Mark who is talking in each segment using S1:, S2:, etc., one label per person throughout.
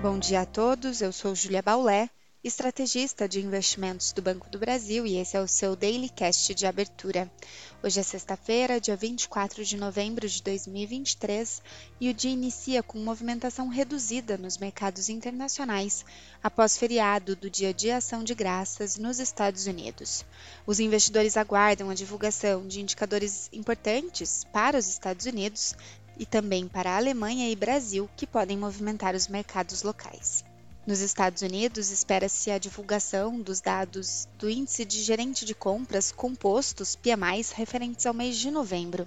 S1: Bom dia a todos, eu sou Julia Baulé, estrategista de investimentos do Banco do Brasil e esse é o seu Daily Cast de abertura. Hoje é sexta-feira, dia 24 de novembro de 2023 e o dia inicia com movimentação reduzida nos mercados internacionais após feriado do Dia de Ação de Graças nos Estados Unidos. Os investidores aguardam a divulgação de indicadores importantes para os Estados Unidos e também para a Alemanha e Brasil, que podem movimentar os mercados locais. Nos Estados Unidos, espera-se a divulgação dos dados do Índice de Gerente de Compras Compostos PMI referentes ao mês de novembro.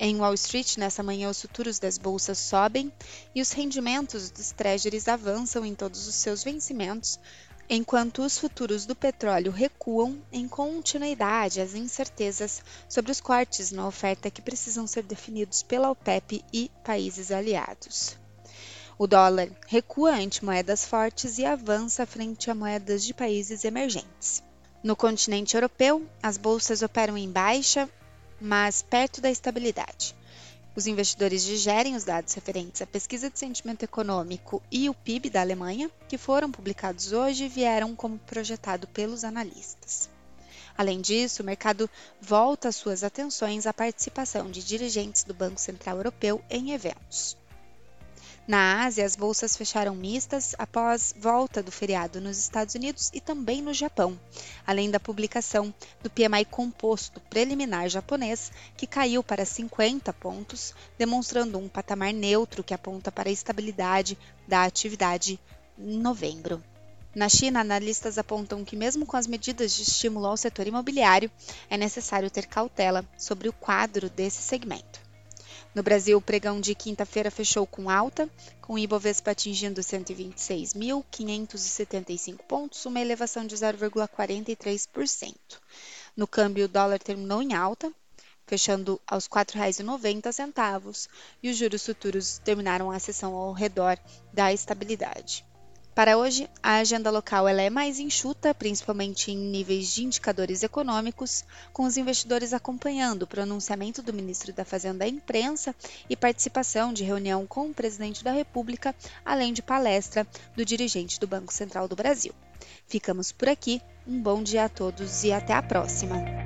S1: Em Wall Street, nessa manhã, os futuros das bolsas sobem e os rendimentos dos treasuries avançam em todos os seus vencimentos, enquanto os futuros do petróleo recuam em continuidade às incertezas sobre os cortes na oferta que precisam ser definidos pela OPEP e países aliados. O dólar recua ante moedas fortes e avança frente a moedas de países emergentes. No continente europeu, as bolsas operam em baixa, mas perto da estabilidade. Os investidores digerem os dados referentes à pesquisa de sentimento econômico e o PIB da Alemanha, que foram publicados hoje e vieram como projetado pelos analistas. Além disso, o mercado volta suas atenções à participação de dirigentes do Banco Central Europeu em eventos. Na Ásia, as bolsas fecharam mistas após volta do feriado nos Estados Unidos e também no Japão, além da publicação do PMI composto preliminar japonês, que caiu para 50 pontos, demonstrando um patamar neutro que aponta para a estabilidade da atividade em novembro. Na China, analistas apontam que, mesmo com as medidas de estímulo ao setor imobiliário, é necessário ter cautela sobre o quadro desse segmento. No Brasil, o pregão de quinta-feira fechou com alta, com o Ibovespa atingindo 126.575 pontos, uma elevação de 0,43%. No câmbio, o dólar terminou em alta, fechando aos R$ 4,90, e os juros futuros terminaram a sessão ao redor da estabilidade. Para hoje, a agenda local ela é mais enxuta, principalmente em níveis de indicadores econômicos, com os investidores acompanhando o pronunciamento do ministro da Fazenda à imprensa e participação de reunião com o presidente da República, além de palestra do dirigente do Banco Central do Brasil. Ficamos por aqui, um bom dia a todos e até a próxima!